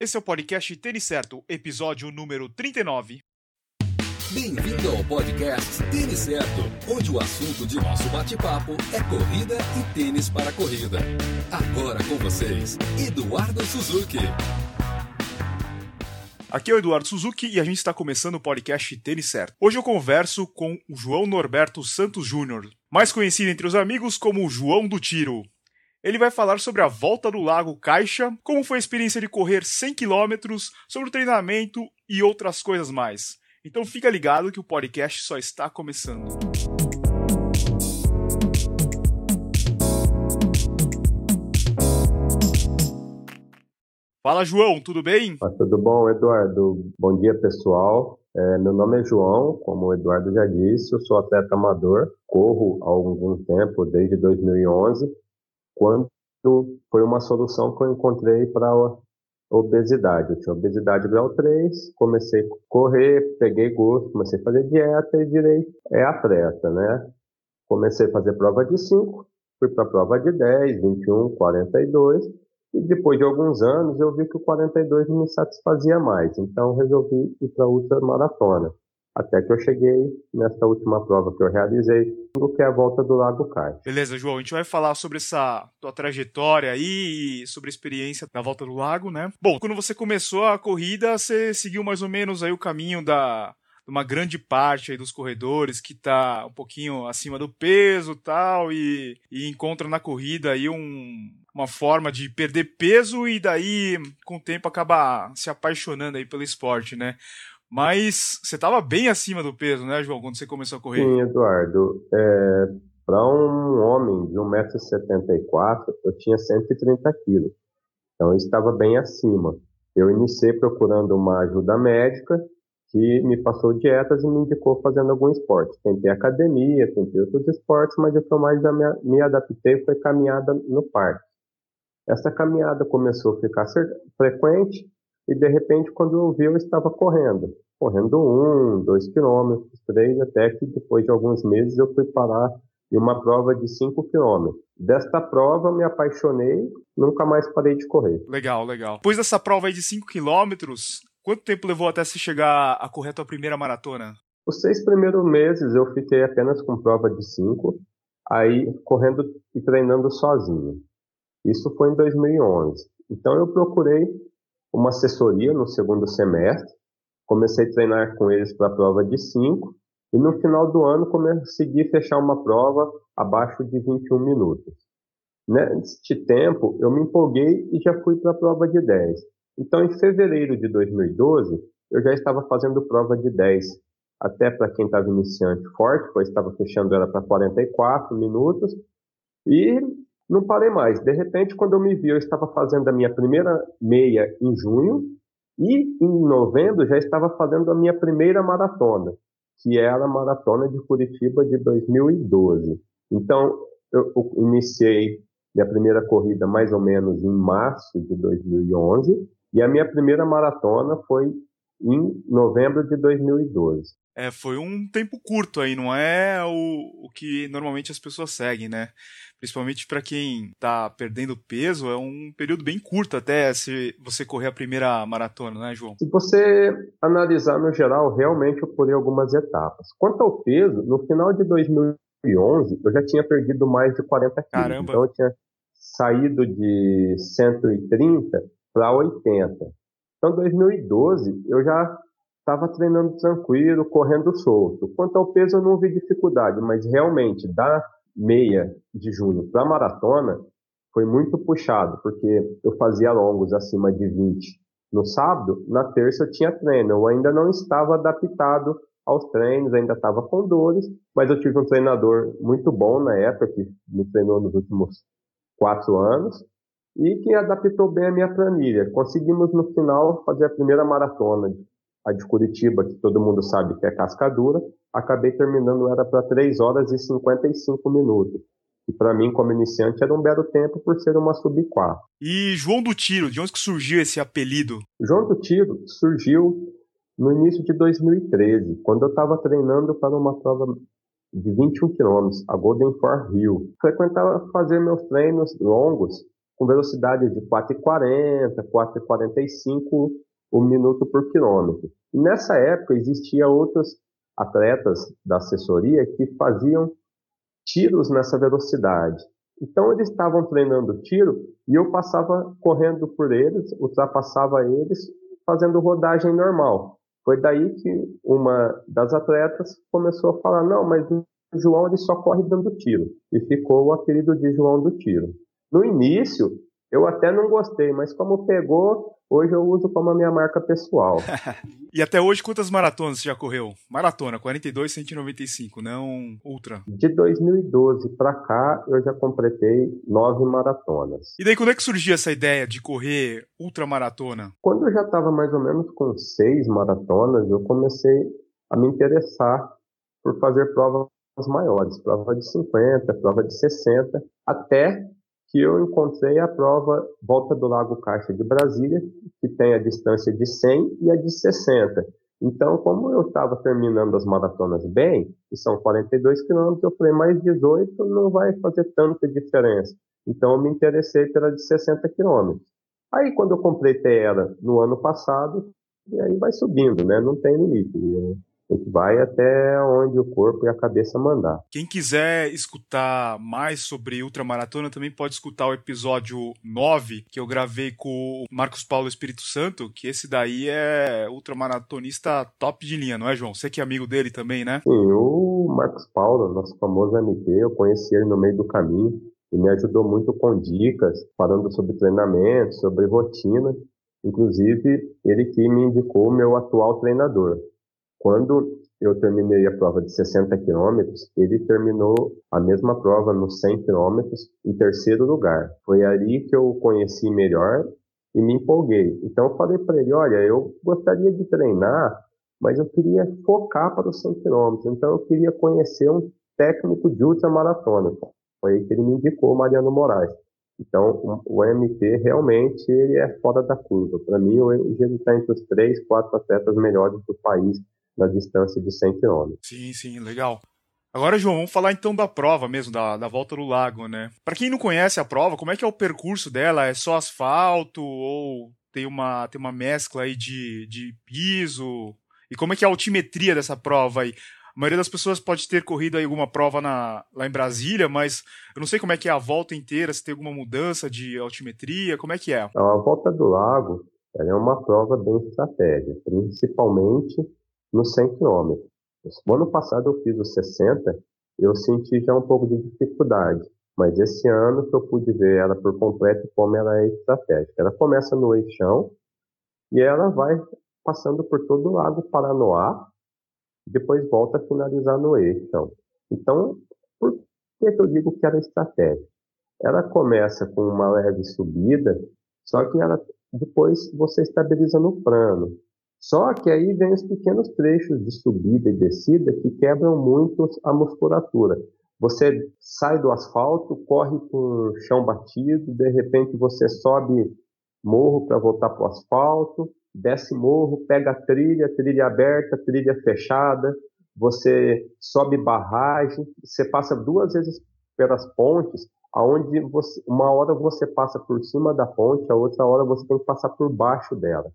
Esse é o podcast Tênis Certo, episódio número 39. Bem-vindo ao podcast Tênis Certo, onde o assunto de nosso bate-papo é corrida e tênis para corrida. Agora com vocês, Eduardo Suzuki. Aqui é o Eduardo Suzuki e a gente está começando o podcast Tênis Certo. Hoje eu converso com o João Norberto Santos Júnior, mais conhecido entre os amigos como o João do Tiro. Ele vai falar sobre a volta do Lago Caixa, como foi a experiência de correr 100 km, sobre o treinamento e outras coisas mais. Então fica ligado que o podcast só está começando. Fala, João, tudo bem? Ah, tudo bom, Eduardo? Bom dia, pessoal. É, meu nome é João, como o Eduardo já disse, eu sou atleta amador, corro há algum tempo, desde 2011 quando foi uma solução que eu encontrei para obesidade. Eu tinha obesidade grau 3, comecei a correr, peguei gosto, comecei a fazer dieta e virei é atleta, né? Comecei a fazer prova de 5, fui para a prova de 10, 21, 42, e depois de alguns anos eu vi que o 42 não me satisfazia mais, então resolvi ir para a ultramaratona. Até que eu cheguei nessa última prova que eu realizei, que é a volta do Lago Cais. Beleza, João, a gente vai falar sobre essa tua trajetória aí e sobre a experiência da volta do lago, né? Bom, quando você começou a corrida, você seguiu mais ou menos aí o caminho da uma grande parte aí dos corredores que tá um pouquinho acima do peso tal e, e encontra na corrida aí um, uma forma de perder peso e daí com o tempo acaba se apaixonando aí pelo esporte, né? Mas você estava bem acima do peso, né, João, quando você começou a correr? Sim, Eduardo. É, Para um homem de 1,74m, eu tinha 130 quilos. Então, eu estava bem acima. Eu iniciei procurando uma ajuda médica que me passou dietas e me indicou fazendo algum esporte. Tentei academia, tentei outros esportes, mas o que eu mais me adaptei foi caminhada no parque. Essa caminhada começou a ficar frequente e de repente, quando eu vi, eu estava correndo. Correndo um, dois quilômetros, três, até que depois de alguns meses eu fui parar em uma prova de cinco quilômetros. Desta prova, me apaixonei, nunca mais parei de correr. Legal, legal. Depois dessa prova aí de cinco quilômetros, quanto tempo levou até se chegar a correr a tua primeira maratona? Os seis primeiros meses eu fiquei apenas com prova de cinco, aí correndo e treinando sozinho. Isso foi em 2011. Então eu procurei uma assessoria no segundo semestre, comecei a treinar com eles para a prova de 5 e no final do ano consegui fechar uma prova abaixo de 21 minutos. Neste tempo, eu me empolguei e já fui para a prova de 10. Então, em fevereiro de 2012, eu já estava fazendo prova de 10. Até para quem estava iniciante forte, pois estava fechando ela para 44 minutos. E não parei mais. De repente, quando eu me vi, eu estava fazendo a minha primeira meia em junho e em novembro já estava fazendo a minha primeira maratona, que era a maratona de Curitiba de 2012. Então, eu iniciei minha primeira corrida mais ou menos em março de 2011 e a minha primeira maratona foi em novembro de 2012. É, foi um tempo curto aí, não é o, o que normalmente as pessoas seguem, né? principalmente para quem está perdendo peso, é um período bem curto até se você correr a primeira maratona, né, João? Se você analisar no geral, realmente eu pulei algumas etapas. Quanto ao peso, no final de 2011, eu já tinha perdido mais de 40 quilos. Caramba. Então eu tinha saído de 130 para 80. Então, 2012, eu já estava treinando tranquilo, correndo solto. Quanto ao peso, eu não vi dificuldade, mas realmente, da meia de junho para maratona foi muito puxado, porque eu fazia longos acima de 20 no sábado, na terça eu tinha treino. Eu ainda não estava adaptado aos treinos, ainda estava com dores, mas eu tive um treinador muito bom na época, que me treinou nos últimos quatro anos, e que adaptou bem a minha planilha. Conseguimos no final fazer a primeira maratona a de Curitiba, que todo mundo sabe que é cascadura, acabei terminando era para 3 horas e 55 minutos. E para mim, como iniciante, era um belo tempo por ser uma sub 4. E João do Tiro, de onde que surgiu esse apelido? João do Tiro surgiu no início de 2013, quando eu estava treinando para uma prova de 21 quilômetros, a Golden For Hill. Frequentava fazer meus treinos longos com velocidade de 4,40, 4,45 o minuto por quilômetro. Nessa época existia outros atletas da assessoria que faziam tiros nessa velocidade. Então eles estavam treinando tiro e eu passava correndo por eles, ultrapassava eles, fazendo rodagem normal. Foi daí que uma das atletas começou a falar: não, mas o João ele só corre dando tiro. E ficou o apelido de João do Tiro. No início, eu até não gostei, mas como pegou, hoje eu uso como a minha marca pessoal. e até hoje, quantas maratonas você já correu? Maratona, 42, 195, não ultra. De 2012 para cá, eu já completei nove maratonas. E daí, quando é que surgiu essa ideia de correr ultramaratona? Quando eu já estava mais ou menos com seis maratonas, eu comecei a me interessar por fazer provas maiores, prova de 50, prova de 60, até que eu encontrei a prova Volta do Lago Caixa de Brasília, que tem a distância de 100 e a de 60. Então, como eu estava terminando as maratonas bem, que são 42 quilômetros, eu falei, mais 18 não vai fazer tanta diferença. Então, eu me interessei pela de 60 quilômetros. Aí, quando eu completei ela no ano passado, e aí vai subindo, né? Não tem limite. Né? A gente vai até onde o corpo e a cabeça mandar. Quem quiser escutar mais sobre ultramaratona também pode escutar o episódio 9 que eu gravei com o Marcos Paulo Espírito Santo, que esse daí é ultramaratonista top de linha, não é, João? Você que é amigo dele também, né? Sim, o Marcos Paulo, nosso famoso MP, eu conheci ele no meio do caminho e me ajudou muito com dicas, falando sobre treinamento, sobre rotina. Inclusive, ele que me indicou o meu atual treinador. Quando eu terminei a prova de 60 quilômetros, ele terminou a mesma prova nos 100 quilômetros em terceiro lugar. Foi ali que eu conheci melhor e me empolguei. Então eu falei para ele, olha, eu gostaria de treinar, mas eu queria focar para os 100 quilômetros. Então eu queria conhecer um técnico de ultramaratona. Foi aí que ele me indicou, Mariano Moraes. Então, o MT realmente ele é fora da curva. Para mim, ele está entre os três, quatro atletas melhores do país na distância de 100 km. Sim, sim, legal. Agora, João, vamos falar então da prova mesmo, da, da volta do lago, né? Para quem não conhece a prova, como é que é o percurso dela? É só asfalto ou tem uma, tem uma mescla aí de, de piso? E como é que é a altimetria dessa prova aí? A maioria das pessoas pode ter corrido aí alguma prova na, lá em Brasília, mas eu não sei como é que é a volta inteira, se tem alguma mudança de altimetria, como é que é? A volta do lago é uma prova bem estratégica, principalmente nos 100 km. No ano passado eu fiz os 60, eu senti já um pouco de dificuldade, mas esse ano que eu pude ver ela por completo como ela é estratégica. Ela começa no eixão e ela vai passando por todo o lago Paranoá, depois volta a finalizar no eixão. Então, por que, que eu digo que ela é estratégica? Ela começa com uma leve subida, só que ela depois você estabiliza no plano. Só que aí vem os pequenos trechos de subida e descida que quebram muito a musculatura. Você sai do asfalto, corre por chão batido, de repente você sobe morro para voltar para o asfalto, desce morro, pega trilha, trilha aberta, trilha fechada, você sobe barragem, você passa duas vezes pelas pontes, aonde uma hora você passa por cima da ponte, a outra hora você tem que passar por baixo dela.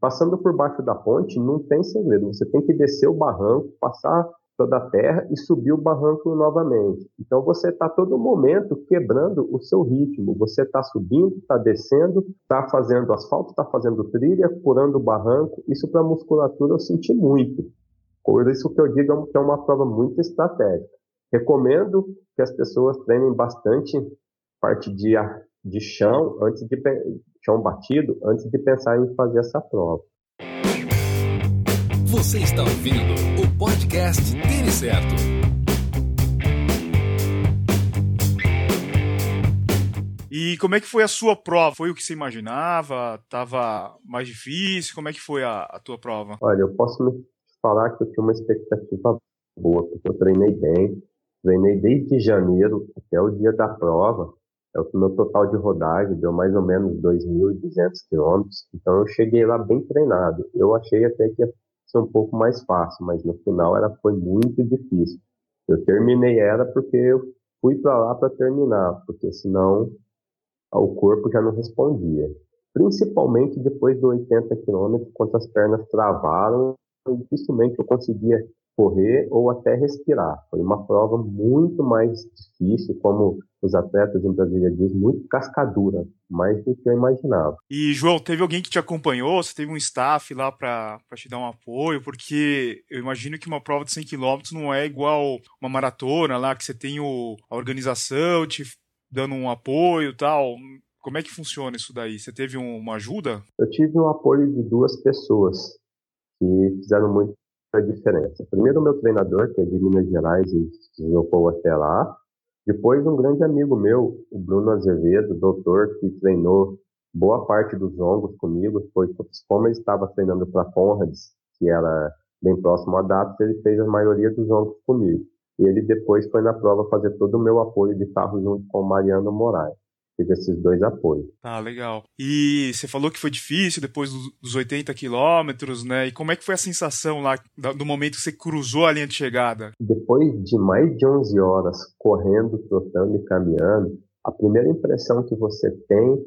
Passando por baixo da ponte não tem segredo. Você tem que descer o barranco, passar toda a terra e subir o barranco novamente. Então você está todo momento quebrando o seu ritmo. Você está subindo, está descendo, está fazendo asfalto, está fazendo trilha, curando o barranco. Isso para a musculatura eu senti muito. Por isso que eu digo que é uma prova muito estratégica. Recomendo que as pessoas treinem bastante parte de, de chão antes de chão batido antes de pensar em fazer essa prova. Você está ouvindo o podcast Tênis Certo. E como é que foi a sua prova? Foi o que você imaginava? Tava mais difícil? Como é que foi a, a tua prova? Olha, eu posso me falar que eu tinha uma expectativa boa, porque eu treinei bem. Treinei desde janeiro até o dia da prova. É o meu total de rodagem deu mais ou menos 2.200 quilômetros. Então eu cheguei lá bem treinado. Eu achei até que ia ser um pouco mais fácil, mas no final ela foi muito difícil. Eu terminei ela porque eu fui para lá para terminar, porque senão o corpo já não respondia. Principalmente depois do 80 quilômetros, quando as pernas travaram, dificilmente eu conseguia correr ou até respirar. Foi uma prova muito mais difícil, como os atletas em Brasília dizem, muito cascadura, mais do que eu imaginava. E, João, teve alguém que te acompanhou? Você teve um staff lá para te dar um apoio? Porque eu imagino que uma prova de 100 km não é igual uma maratona lá, que você tem o, a organização te dando um apoio e tal. Como é que funciona isso daí? Você teve um, uma ajuda? Eu tive o apoio de duas pessoas que fizeram muito a diferença. Primeiro, o meu treinador, que é de Minas Gerais e deslocou até lá. Depois, um grande amigo meu, o Bruno Azevedo, doutor, que treinou boa parte dos longos comigo. Foi como ele estava treinando para Conrads, que era bem próximo a datas, ele fez a maioria dos longos comigo. E ele depois foi na prova fazer todo o meu apoio de carro junto com o Mariano Moraes tive esses dois apoios. Ah, legal. E você falou que foi difícil depois dos 80 quilômetros, né? E como é que foi a sensação lá do momento que você cruzou a linha de chegada? Depois de mais de 11 horas correndo, trotando e caminhando, a primeira impressão que você tem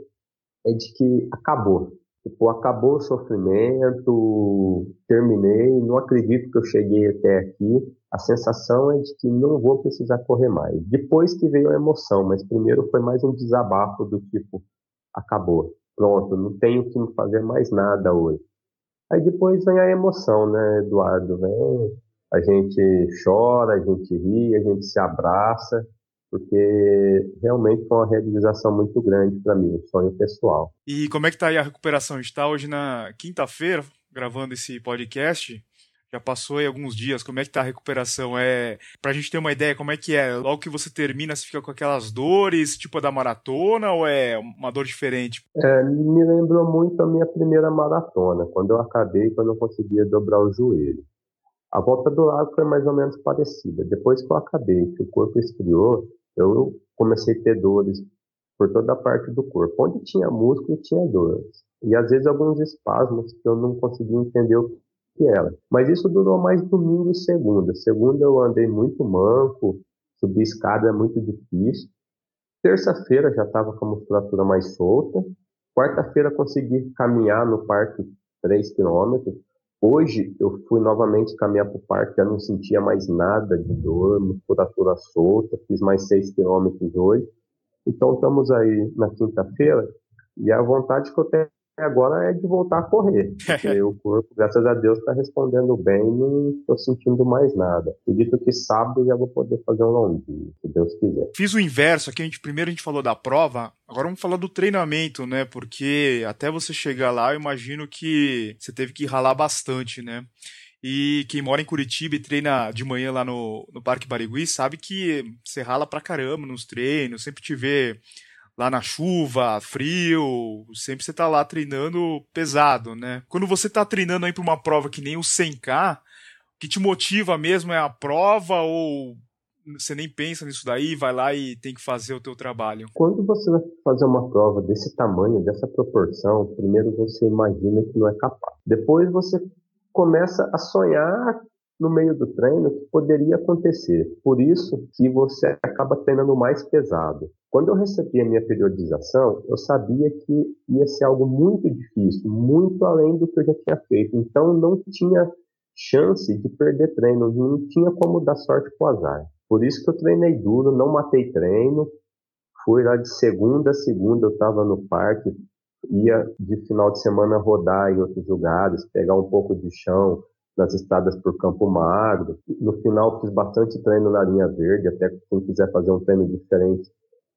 é de que acabou. Tipo, acabou o sofrimento, terminei, não acredito que eu cheguei até aqui. A sensação é de que não vou precisar correr mais. Depois que veio a emoção, mas primeiro foi mais um desabafo do tipo, acabou, pronto, não tenho que fazer mais nada hoje. Aí depois vem a emoção, né, Eduardo? Vem, a gente chora, a gente ri, a gente se abraça porque realmente foi uma realização muito grande para mim, um sonho pessoal. E como é que tá aí a recuperação? A gente está hoje na quinta-feira gravando esse podcast. Já passou aí alguns dias, como é que tá a recuperação? É, pra gente ter uma ideia, como é que é? Logo que você termina, você fica com aquelas dores, tipo a da maratona, ou é uma dor diferente? É, me lembrou muito a minha primeira maratona, quando eu acabei, quando eu não conseguia dobrar o joelho. A volta do lago foi mais ou menos parecida. Depois que eu acabei, que o corpo esfriou, eu comecei a ter dores por toda a parte do corpo. Onde tinha músculo, tinha dores. E às vezes alguns espasmos que eu não conseguia entender o que era. Mas isso durou mais domingo e segunda. Segunda eu andei muito manco, subir escada é muito difícil. Terça-feira já estava com a musculatura mais solta. Quarta-feira consegui caminhar no parque 3 quilômetros. Hoje eu fui novamente caminhar para o parque, já não sentia mais nada de dor, musculatura solta, fiz mais 6 quilômetros hoje. Então estamos aí na quinta-feira e a vontade que eu tenho agora é de voltar a correr. Porque o corpo, graças a Deus, está respondendo bem, não estou sentindo mais nada. Acredito que sábado já vou poder fazer um longuinho, se Deus quiser. Fiz o inverso aqui, a gente, primeiro a gente falou da prova, agora vamos falar do treinamento, né? Porque até você chegar lá, eu imagino que você teve que ralar bastante, né? E quem mora em Curitiba e treina de manhã lá no, no Parque Barigui sabe que você rala pra caramba nos treinos, sempre te vê lá na chuva, frio, sempre você tá lá treinando pesado, né? Quando você tá treinando aí para uma prova que nem o 100K, o que te motiva mesmo é a prova ou você nem pensa nisso daí, vai lá e tem que fazer o teu trabalho? Quando você vai fazer uma prova desse tamanho, dessa proporção, primeiro você imagina que não é capaz. Depois você começa a sonhar no meio do treino que poderia acontecer. Por isso que você acaba treinando mais pesado. Quando eu recebi a minha periodização, eu sabia que ia ser algo muito difícil, muito além do que eu já tinha feito. Então não tinha chance de perder treino, não tinha como dar sorte pro azar. Por isso que eu treinei duro, não matei treino. Fui lá de segunda a segunda, eu estava no parque, ia de final de semana rodar em outros lugares, pegar um pouco de chão, nas estradas por Campo Magro. No final fiz bastante treino na linha verde, até quem quiser fazer um treino diferente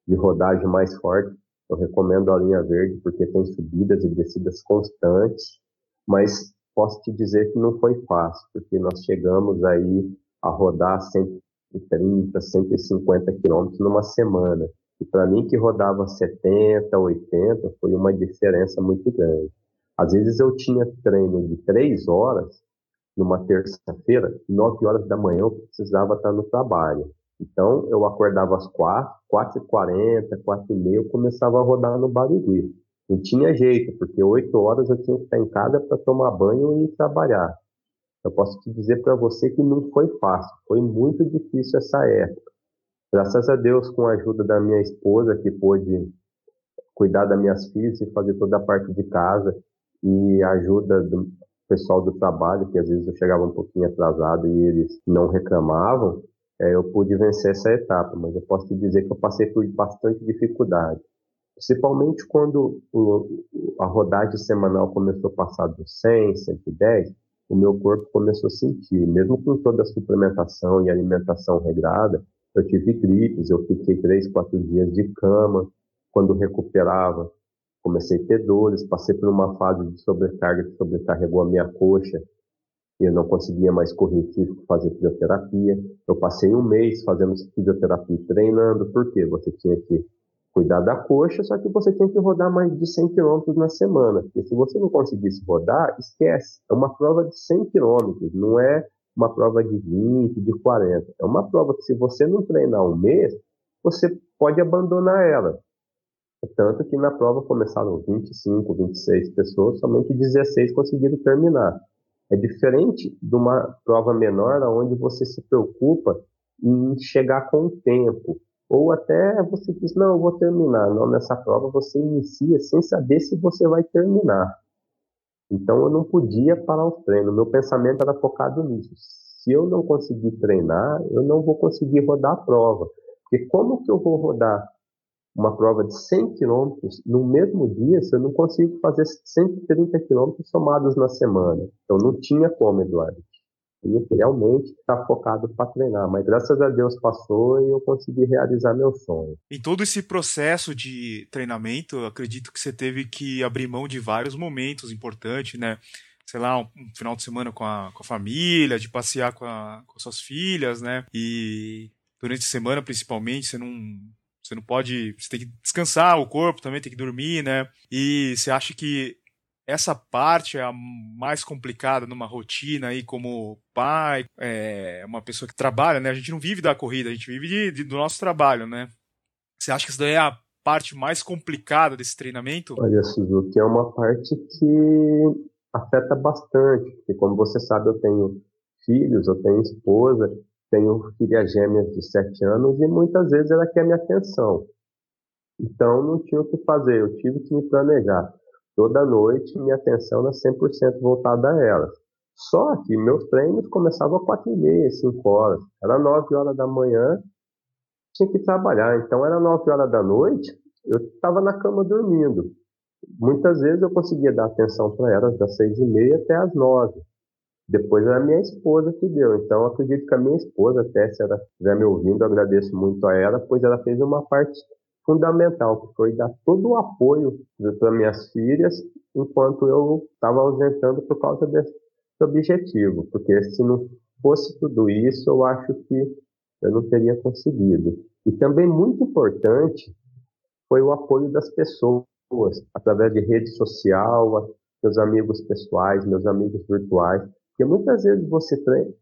de rodagem mais forte, eu recomendo a linha verde porque tem subidas e descidas constantes, mas posso te dizer que não foi fácil, porque nós chegamos aí a rodar 130, 150 quilômetros numa semana. E para mim que rodava 70, 80, foi uma diferença muito grande. Às vezes eu tinha treino de três horas numa terça-feira, 9 horas da manhã eu precisava estar no trabalho. Então, eu acordava às 4, 4h40, 4h30, eu começava a rodar no Barigui. Não tinha jeito, porque 8 horas eu tinha que estar em casa para tomar banho e trabalhar. Eu posso te dizer para você que não foi fácil, foi muito difícil essa época. Graças a Deus, com a ajuda da minha esposa, que pôde cuidar das minhas filhas e fazer toda a parte de casa e ajuda do pessoal do trabalho, que às vezes eu chegava um pouquinho atrasado e eles não reclamavam, é, eu pude vencer essa etapa, mas eu posso te dizer que eu passei por bastante dificuldade. Principalmente quando o, a rodagem semanal começou a passar dos 100, 110, o meu corpo começou a sentir, mesmo com toda a suplementação e alimentação regrada, eu tive gripes, eu fiquei três, quatro dias de cama, quando recuperava, comecei a ter dores, passei por uma fase de sobrecarga que sobrecarregou a minha coxa, e eu não conseguia mais correr, tive que fazer fisioterapia. Eu passei um mês fazendo fisioterapia e treinando, porque você tinha que cuidar da coxa, só que você tinha que rodar mais de 100 km na semana. Porque se você não conseguisse rodar, esquece. É uma prova de 100 km, não é uma prova de 20, de 40. É uma prova que se você não treinar um mês, você pode abandonar ela. Tanto que na prova começaram 25, 26 pessoas, somente 16 conseguiram terminar. É diferente de uma prova menor, onde você se preocupa em chegar com o tempo. Ou até você diz, não, eu vou terminar. Não, nessa prova você inicia sem saber se você vai terminar. Então eu não podia parar o treino. Meu pensamento era focado nisso. Se eu não conseguir treinar, eu não vou conseguir rodar a prova. Porque como que eu vou rodar uma prova de 100 quilômetros no mesmo dia, se eu não consigo fazer 130 quilômetros somados na semana. Então não tinha como, Eduardo. Eu realmente estar focado para treinar, mas graças a Deus passou e eu consegui realizar meu sonho. Em todo esse processo de treinamento, eu acredito que você teve que abrir mão de vários momentos importantes, né? sei lá, um, final de semana com a, com a família, de passear com, a, com as suas filhas, né? E durante a semana, principalmente, você não, você não pode. Você tem que descansar o corpo também, tem que dormir, né? E você acha que essa parte é a mais complicada numa rotina aí como pai, é uma pessoa que trabalha, né? A gente não vive da corrida, a gente vive de, de, do nosso trabalho, né? Você acha que isso daí é a parte mais complicada desse treinamento? Olha, Suzuki, é uma parte que afeta bastante, porque como você sabe, eu tenho filhos, eu tenho esposa, tenho filhas gêmeas de 7 anos e muitas vezes ela quer minha atenção. Então não tinha o que fazer, eu tive que me planejar. Toda noite minha atenção era 100% voltada a elas. Só que meus treinos começavam às 4 e meia, 5 horas. Era 9 horas da manhã, tinha que trabalhar. Então era 9 horas da noite, eu estava na cama dormindo. Muitas vezes eu conseguia dar atenção para elas das 6 e meia até as 9. Depois a minha esposa que deu. Então, acredito que a minha esposa, até se ela estiver me ouvindo, agradeço muito a ela, pois ela fez uma parte fundamental, que foi dar todo o apoio para minhas filhas, enquanto eu estava ausentando por causa desse objetivo. Porque se não fosse tudo isso, eu acho que eu não teria conseguido. E também muito importante foi o apoio das pessoas, através de rede social, meus amigos pessoais, meus amigos virtuais, porque muitas vezes você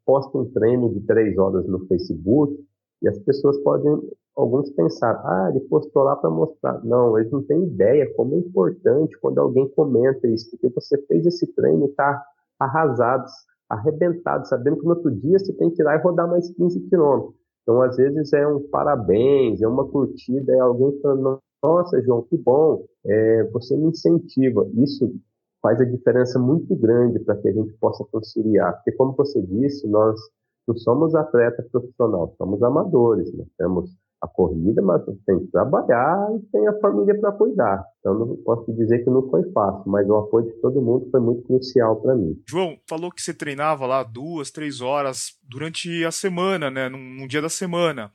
posta um treino de três horas no Facebook e as pessoas podem, alguns pensar, ah, ele postou lá para mostrar. Não, eles não têm ideia como é importante quando alguém comenta isso, porque você fez esse treino e está arrasado, arrebentado, sabendo que no outro dia você tem que ir lá e rodar mais 15 quilômetros. Então, às vezes, é um parabéns, é uma curtida, é alguém falando, nossa, João, que bom, é, você me incentiva. Isso faz a diferença muito grande para que a gente possa conciliar. Porque, como você disse, nós não somos atletas profissionais, somos amadores. Nós temos a corrida, mas tem que trabalhar e tem a família para cuidar. Então, não posso dizer que não foi fácil, mas o apoio de todo mundo foi muito crucial para mim. João, falou que você treinava lá duas, três horas durante a semana, né? Num, num dia da semana.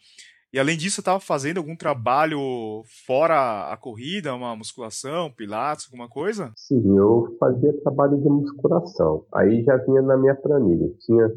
E além disso, estava fazendo algum trabalho fora a corrida, uma musculação, pilates, alguma coisa? Sim, eu fazia trabalho de musculação. Aí já vinha na minha planilha. Tinha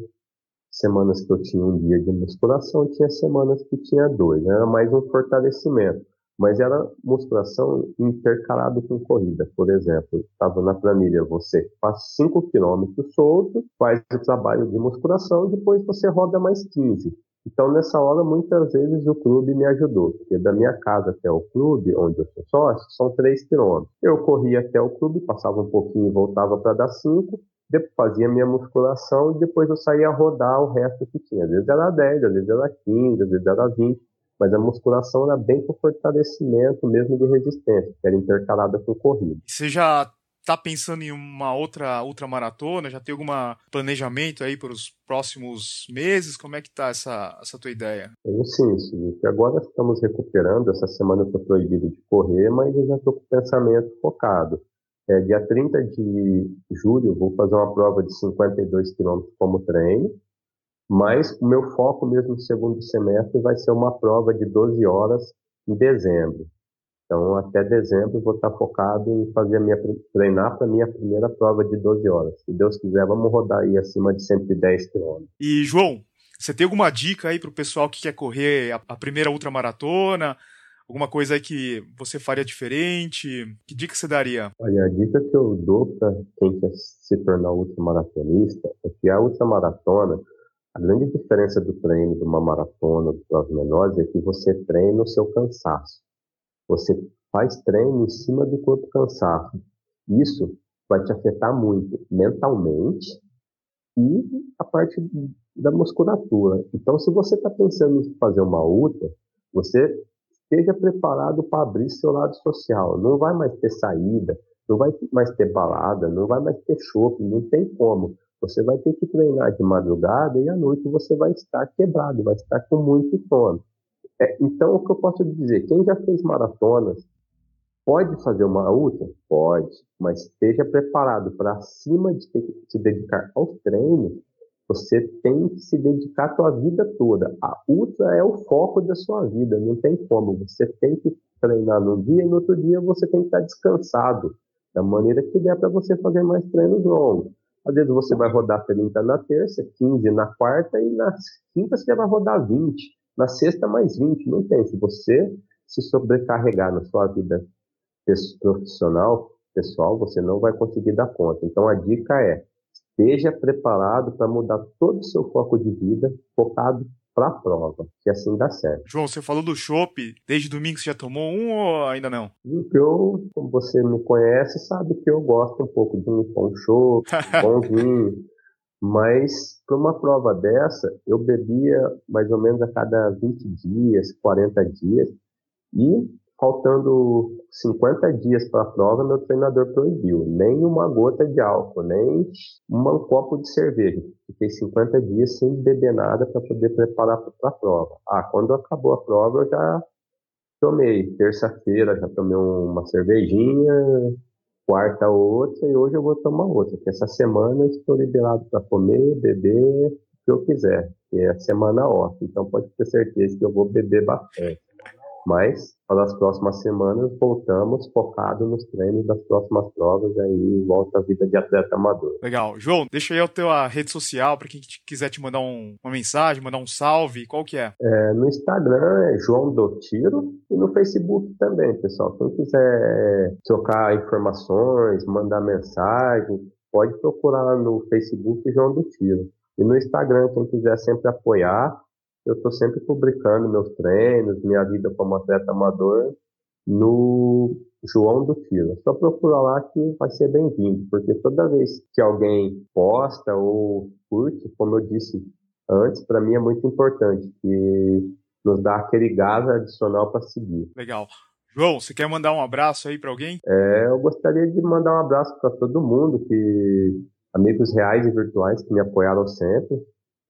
semanas que eu tinha um dia de musculação, tinha semanas que tinha dois. Era mais um fortalecimento. Mas era musculação intercalado com corrida. Por exemplo, estava na planilha, você faz 5 km solto, faz o trabalho de musculação, depois você roda mais 15 então, nessa hora, muitas vezes o clube me ajudou, porque da minha casa até o clube, onde eu sou sócio, são 3 quilômetros. Eu corria até o clube, passava um pouquinho e voltava para dar 5, depois fazia minha musculação e depois eu saía a rodar o resto que tinha. Às vezes era 10, às vezes era 15, às vezes era 20. mas a musculação era bem para fortalecimento mesmo de resistência, que era intercalada com corrida. Você já está pensando em uma outra ultramaratona? Já tem algum planejamento aí para os próximos meses? Como é que está essa, essa tua ideia? Tenho sim, Silvio. Agora estamos recuperando. Essa semana eu estou proibido de correr, mas eu já estou com o pensamento focado. É, dia 30 de julho vou fazer uma prova de 52 quilômetros como treino, mas o meu foco mesmo no segundo semestre vai ser uma prova de 12 horas em dezembro. Então, até dezembro, vou estar focado em fazer a minha, treinar para a minha primeira prova de 12 horas. Se Deus quiser, vamos rodar aí acima de 110 quilômetros. E, João, você tem alguma dica aí para o pessoal que quer correr a, a primeira ultramaratona? Alguma coisa aí que você faria diferente? Que dica você daria? Olha, a dica que eu dou para quem quer se tornar ultramaratonista é que a ultramaratona, a grande diferença do treino de uma maratona, de provas menores, é que você treina o seu cansaço. Você faz treino em cima do corpo cansado. Isso vai te afetar muito mentalmente e a parte da musculatura. Então, se você está pensando em fazer uma ultra, você esteja preparado para abrir seu lado social. Não vai mais ter saída, não vai mais ter balada, não vai mais ter shopping, não tem como. Você vai ter que treinar de madrugada e à noite você vai estar quebrado, vai estar com muito sono. É, então, o que eu posso dizer? Quem já fez maratonas pode fazer uma ultra? Pode, mas esteja preparado para, acima de ter que se dedicar ao treino, você tem que se dedicar a sua vida toda. A ultra é o foco da sua vida, não tem como. Você tem que treinar num dia e no outro dia você tem que estar descansado, da maneira que der para você fazer mais treinos longos. Às vezes você vai rodar 30 na terça, 15 na quarta e na quinta você vai rodar 20. Na sexta, mais 20. Não tem. Se você se sobrecarregar na sua vida profissional, pessoal, você não vai conseguir dar conta. Então, a dica é: esteja preparado para mudar todo o seu foco de vida, focado para a prova, que assim dá certo. João, você falou do chopp, desde domingo você já tomou um ou ainda não? Eu, como você me conhece, sabe que eu gosto um pouco de um bom chopp, bom vinho. Mas para uma prova dessa, eu bebia mais ou menos a cada 20 dias, 40 dias, e faltando 50 dias para a prova, meu treinador proibiu nem uma gota de álcool, nem um copo de cerveja. Fiquei 50 dias sem beber nada para poder preparar para a prova. Ah, quando acabou a prova, eu já tomei. Terça-feira já tomei uma cervejinha, quarta outra e hoje eu vou tomar outra. Porque essa semana eu estou liberado para comer, beber, o que eu quiser. Que é a semana off. Então pode ter certeza que eu vou beber bastante. Mas, para as próximas semanas, voltamos focado nos treinos das próximas provas aí volta à vida de atleta amador. Legal. João, deixa aí a tua rede social para quem quiser te mandar um, uma mensagem, mandar um salve, qual que é? é? No Instagram é João do Tiro e no Facebook também, pessoal. Quem quiser trocar informações, mandar mensagem, pode procurar no Facebook João do Tiro. E no Instagram, quem quiser sempre apoiar, eu estou sempre publicando meus treinos, minha vida como atleta amador no João do. É só procura lá que vai ser bem-vindo, porque toda vez que alguém posta ou curte, como eu disse antes, para mim é muito importante, que nos dá aquele gás adicional para seguir. Legal. João, você quer mandar um abraço aí para alguém? É, eu gostaria de mandar um abraço para todo mundo, que amigos reais e virtuais que me apoiaram sempre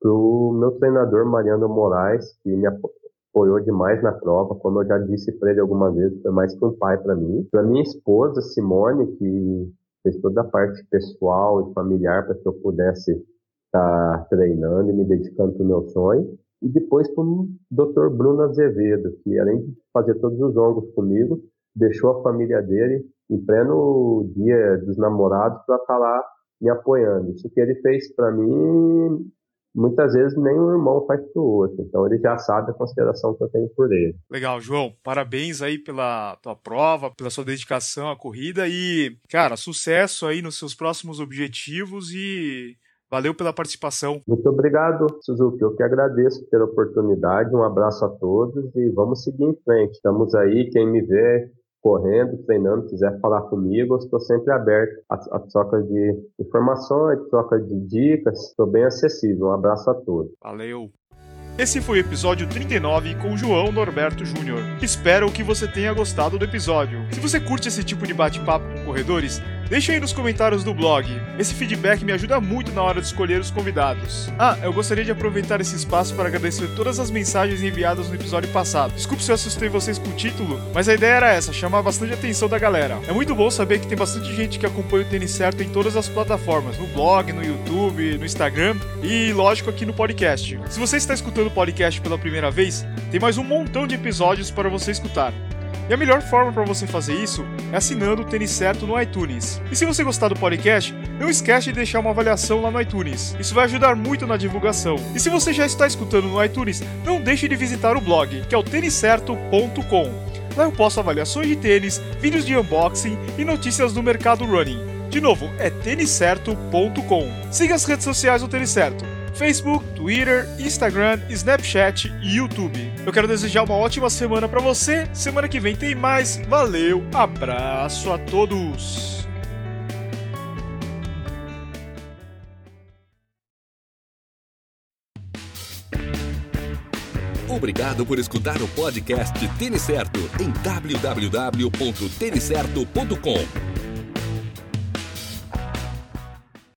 para o meu treinador Mariano Moraes, que me apoiou demais na prova, como eu já disse para ele algumas vezes, foi mais que um pai para mim. Para minha esposa Simone, que fez toda a parte pessoal e familiar para que eu pudesse estar tá treinando e me dedicando o meu sonho. E depois para o Dr. Bruno Azevedo, que além de fazer todos os ongos comigo, deixou a família dele em pleno dia dos namorados para estar tá lá me apoiando. Isso que ele fez para mim muitas vezes nem um irmão faz pro outro. Então ele já sabe a consideração que eu tenho por ele. Legal, João. Parabéns aí pela tua prova, pela sua dedicação à corrida e, cara, sucesso aí nos seus próximos objetivos e Valeu pela participação. Muito obrigado, Suzuki. Eu que agradeço pela oportunidade. Um abraço a todos e vamos seguir em frente. Estamos aí, quem me vê, correndo, treinando, quiser falar comigo, eu estou sempre aberto a, a troca de informações, troca de dicas, estou bem acessível. Um abraço a todos. Valeu! Esse foi o episódio 39 com João Norberto Júnior. Espero que você tenha gostado do episódio. Se você curte esse tipo de bate-papo com corredores, Deixe aí nos comentários do blog. Esse feedback me ajuda muito na hora de escolher os convidados. Ah, eu gostaria de aproveitar esse espaço para agradecer todas as mensagens enviadas no episódio passado. Desculpe se eu assustei vocês com o título, mas a ideia era essa, chamar bastante atenção da galera. É muito bom saber que tem bastante gente que acompanha o Tênis Certo em todas as plataformas, no blog, no YouTube, no Instagram e, lógico, aqui no podcast. Se você está escutando o podcast pela primeira vez, tem mais um montão de episódios para você escutar. E a melhor forma para você fazer isso é assinando o Tênis Certo no iTunes. E se você gostar do podcast, não esquece de deixar uma avaliação lá no iTunes. Isso vai ajudar muito na divulgação. E se você já está escutando no iTunes, não deixe de visitar o blog, que é o têniscerto.com. Lá eu posto avaliações de tênis, vídeos de unboxing e notícias do mercado running. De novo, é têniscerto.com. Siga as redes sociais do Tênis Certo Facebook, Twitter, Instagram, Snapchat e YouTube. Eu quero desejar uma ótima semana para você. Semana que vem tem mais. Valeu, abraço a todos. Obrigado por escutar o podcast Tênis Certo em www.tenicerto.com.